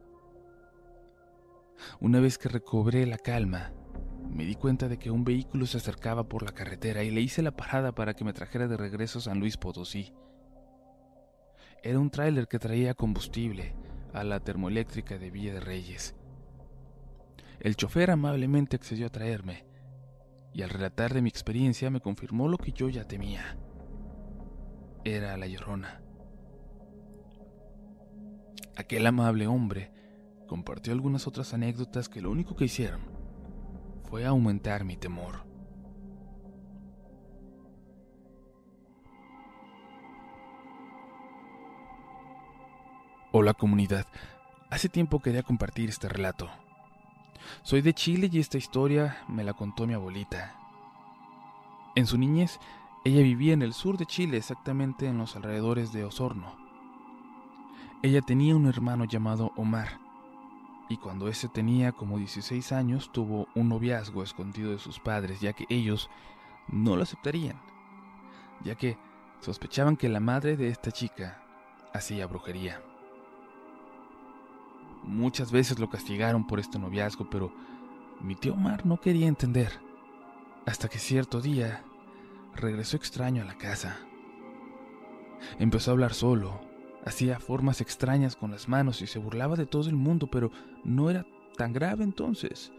Speaker 1: Una vez que recobré la calma, me di cuenta de que un vehículo se acercaba por la carretera y le hice la parada para que me trajera de regreso a San Luis Potosí. Era un tráiler que traía combustible a la termoeléctrica de Villa de Reyes. El chofer amablemente accedió a traerme y al relatar de mi experiencia me confirmó lo que yo ya temía. Era la llorona. Aquel amable hombre compartió algunas otras anécdotas que lo único que hicieron fue aumentar mi temor. Hola comunidad, hace tiempo quería compartir este relato. Soy de Chile y esta historia me la contó mi abuelita. En su niñez, ella vivía en el sur de Chile, exactamente en los alrededores de Osorno. Ella tenía un hermano llamado Omar, y cuando ese tenía como 16 años tuvo un noviazgo escondido de sus padres, ya que ellos no lo aceptarían, ya que sospechaban que la madre de esta chica hacía brujería. Muchas veces lo castigaron por este noviazgo, pero mi tío Omar no quería entender. Hasta que cierto día regresó extraño a la casa. Empezó a hablar solo, hacía formas extrañas con las manos y se burlaba de todo el mundo, pero no era tan grave entonces.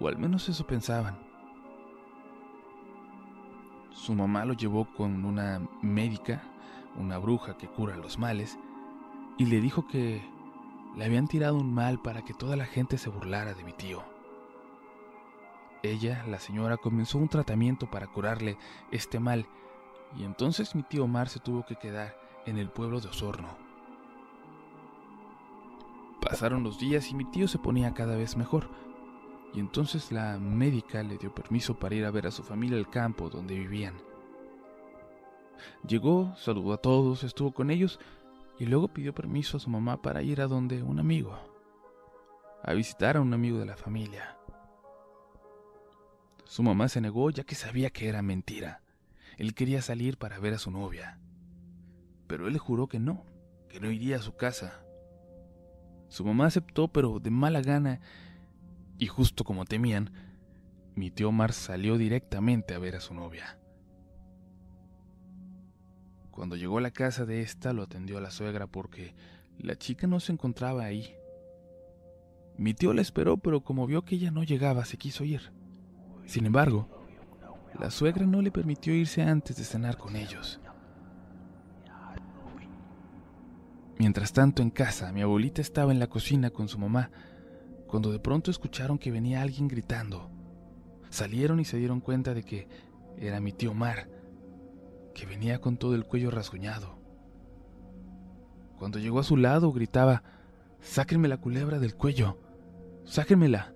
Speaker 1: O al menos eso pensaban. Su mamá lo llevó con una médica, una bruja que cura los males, y le dijo que le habían tirado un mal para que toda la gente se burlara de mi tío. Ella, la señora, comenzó un tratamiento para curarle este mal y entonces mi tío Omar se tuvo que quedar en el pueblo de Osorno. Pasaron los días y mi tío se ponía cada vez mejor, y entonces la médica le dio permiso para ir a ver a su familia al campo donde vivían. Llegó, saludó a todos, estuvo con ellos y luego pidió permiso a su mamá para ir a donde un amigo, a visitar a un amigo de la familia. Su mamá se negó ya que sabía que era mentira. Él quería salir para ver a su novia. Pero él le juró que no, que no iría a su casa. Su mamá aceptó, pero de mala gana, y justo como temían, mi tío Omar salió directamente a ver a su novia. Cuando llegó a la casa de esta, lo atendió a la suegra porque la chica no se encontraba ahí. Mi tío la esperó, pero como vio que ella no llegaba, se quiso ir. Sin embargo, la suegra no le permitió irse antes de cenar con ellos. Mientras tanto, en casa, mi abuelita estaba en la cocina con su mamá, cuando de pronto escucharon que venía alguien gritando. Salieron y se dieron cuenta de que era mi tío Mar, que venía con todo el cuello rasguñado. Cuando llegó a su lado, gritaba, Sáquenme la culebra del cuello, sáquenmela.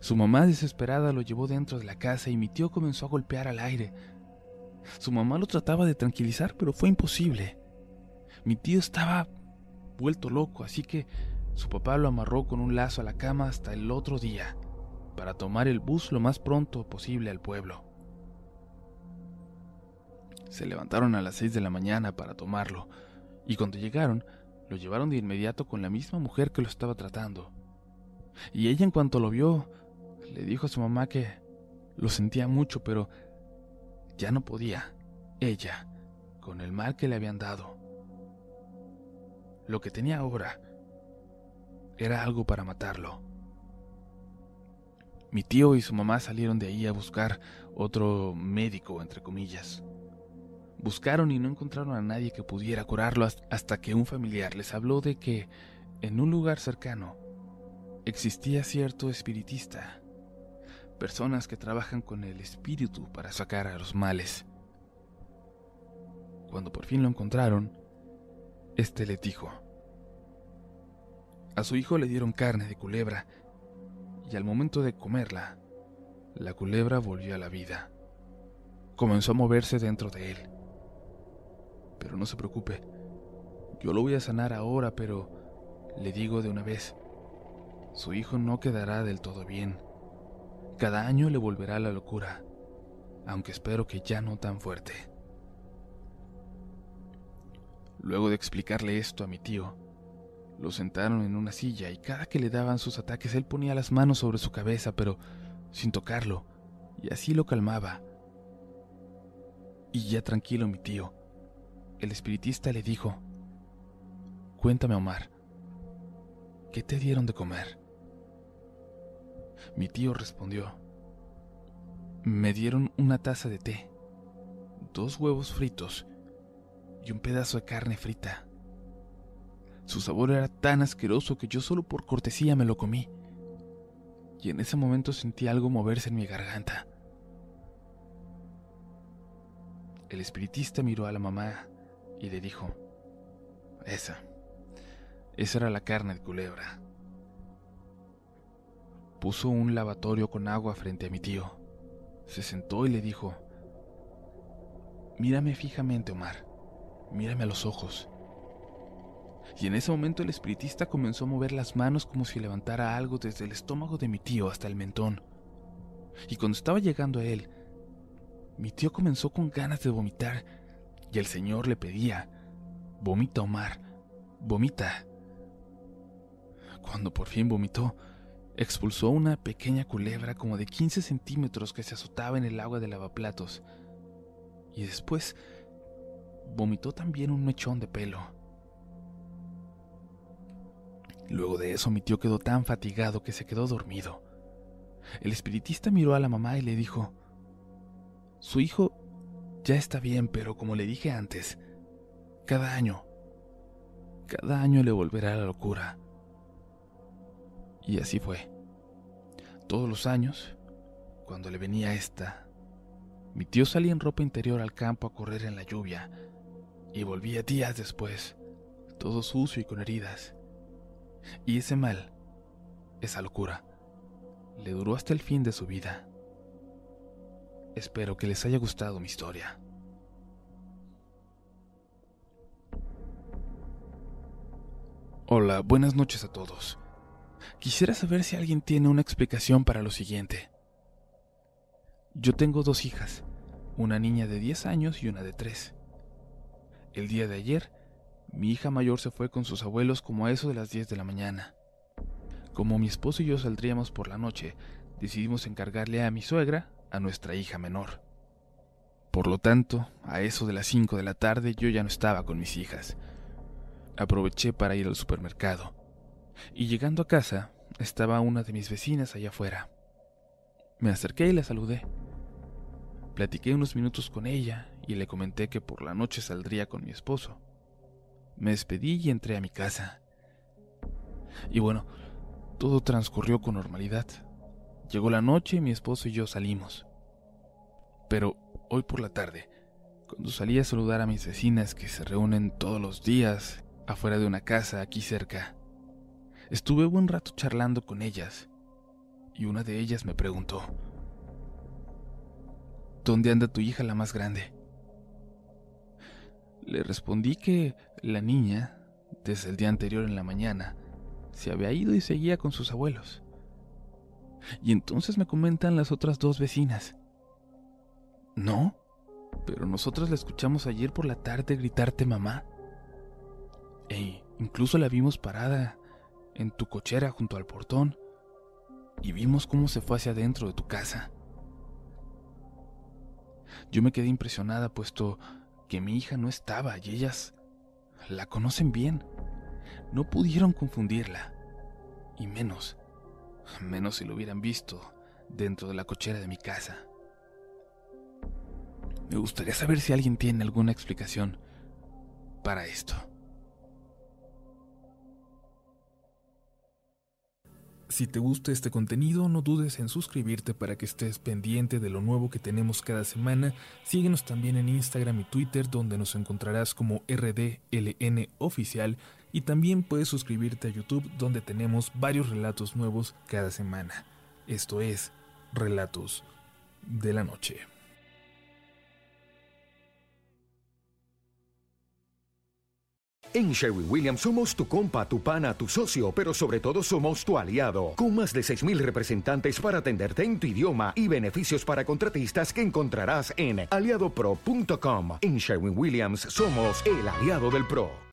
Speaker 1: Su mamá desesperada lo llevó dentro de la casa y mi tío comenzó a golpear al aire. Su mamá lo trataba de tranquilizar, pero fue imposible. Mi tío estaba vuelto loco, así que su papá lo amarró con un lazo a la cama hasta el otro día, para tomar el bus lo más pronto posible al pueblo. Se levantaron a las seis de la mañana para tomarlo, y cuando llegaron, lo llevaron de inmediato con la misma mujer que lo estaba tratando. Y ella en cuanto lo vio, le dijo a su mamá que lo sentía mucho, pero ya no podía, ella, con el mal que le habían dado. Lo que tenía ahora era algo para matarlo. Mi tío y su mamá salieron de ahí a buscar otro médico, entre comillas. Buscaron y no encontraron a nadie que pudiera curarlo hasta que un familiar les habló de que en un lugar cercano existía cierto espiritista personas que trabajan con el espíritu para sacar a los males. Cuando por fin lo encontraron, este le dijo, a su hijo le dieron carne de culebra y al momento de comerla, la culebra volvió a la vida. Comenzó a moverse dentro de él. Pero no se preocupe, yo lo voy a sanar ahora, pero le digo de una vez, su hijo no quedará del todo bien cada año le volverá la locura, aunque espero que ya no tan fuerte. Luego de explicarle esto a mi tío, lo sentaron en una silla y cada que le daban sus ataques él ponía las manos sobre su cabeza, pero sin tocarlo, y así lo calmaba. Y ya tranquilo mi tío, el espiritista le dijo, Cuéntame Omar, ¿qué te dieron de comer? Mi tío respondió, me dieron una taza de té, dos huevos fritos y un pedazo de carne frita. Su sabor era tan asqueroso que yo solo por cortesía me lo comí. Y en ese momento sentí algo moverse en mi garganta. El espiritista miró a la mamá y le dijo, esa, esa era la carne de culebra. Puso un lavatorio con agua frente a mi tío. Se sentó y le dijo, Mírame fijamente, Omar. Mírame a los ojos. Y en ese momento el espiritista comenzó a mover las manos como si levantara algo desde el estómago de mi tío hasta el mentón. Y cuando estaba llegando a él, mi tío comenzó con ganas de vomitar y el Señor le pedía, vomita Omar, vomita. Cuando por fin vomitó, expulsó una pequeña culebra como de 15 centímetros que se azotaba en el agua de lavaplatos. Y después vomitó también un mechón de pelo. Luego de eso mi tío quedó tan fatigado que se quedó dormido. El espiritista miró a la mamá y le dijo, su hijo ya está bien, pero como le dije antes, cada año, cada año le volverá la locura. Y así fue. Todos los años, cuando le venía esta, mi tío salía en ropa interior al campo a correr en la lluvia y volvía días después, todo sucio y con heridas. Y ese mal, esa locura, le duró hasta el fin de su vida. Espero que les haya gustado mi historia. Hola, buenas noches a todos. Quisiera saber si alguien tiene una explicación para lo siguiente. Yo tengo dos hijas, una niña de 10 años y una de 3. El día de ayer, mi hija mayor se fue con sus abuelos como a eso de las 10 de la mañana. Como mi esposo y yo saldríamos por la noche, decidimos encargarle a mi suegra a nuestra hija menor. Por lo tanto, a eso de las 5 de la tarde yo ya no estaba con mis hijas. Aproveché para ir al supermercado. Y llegando a casa, estaba una de mis vecinas allá afuera. Me acerqué y la saludé. Platiqué unos minutos con ella y le comenté que por la noche saldría con mi esposo. Me despedí y entré a mi casa. Y bueno, todo transcurrió con normalidad. Llegó la noche y mi esposo y yo salimos. Pero hoy por la tarde, cuando salí a saludar a mis vecinas que se reúnen todos los días afuera de una casa aquí cerca, estuve buen rato charlando con ellas y una de ellas me preguntó, ¿Dónde anda tu hija la más grande? Le respondí que la niña, desde el día anterior en la mañana, se había ido y seguía con sus abuelos. Y entonces me comentan las otras dos vecinas. No, pero nosotros la escuchamos ayer por la tarde gritarte mamá. E incluso la vimos parada en tu cochera junto al portón y vimos cómo se fue hacia adentro de tu casa. Yo me quedé impresionada puesto que mi hija no estaba y ellas la conocen bien. No pudieron confundirla. Y menos, menos si lo hubieran visto dentro de la cochera de mi casa. Me gustaría saber si alguien tiene alguna explicación para esto. Si te gusta este contenido, no dudes en suscribirte para que estés pendiente de lo nuevo que tenemos cada semana. Síguenos también en Instagram y Twitter, donde nos encontrarás como RDLN Oficial. Y también puedes suscribirte a YouTube, donde tenemos varios relatos nuevos cada semana. Esto es Relatos de la Noche.
Speaker 2: En Sherwin Williams somos tu compa, tu pana, tu socio, pero sobre todo somos tu aliado, con más de 6.000 representantes para atenderte en tu idioma y beneficios para contratistas que encontrarás en aliadopro.com. En Sherwin Williams somos el aliado del PRO.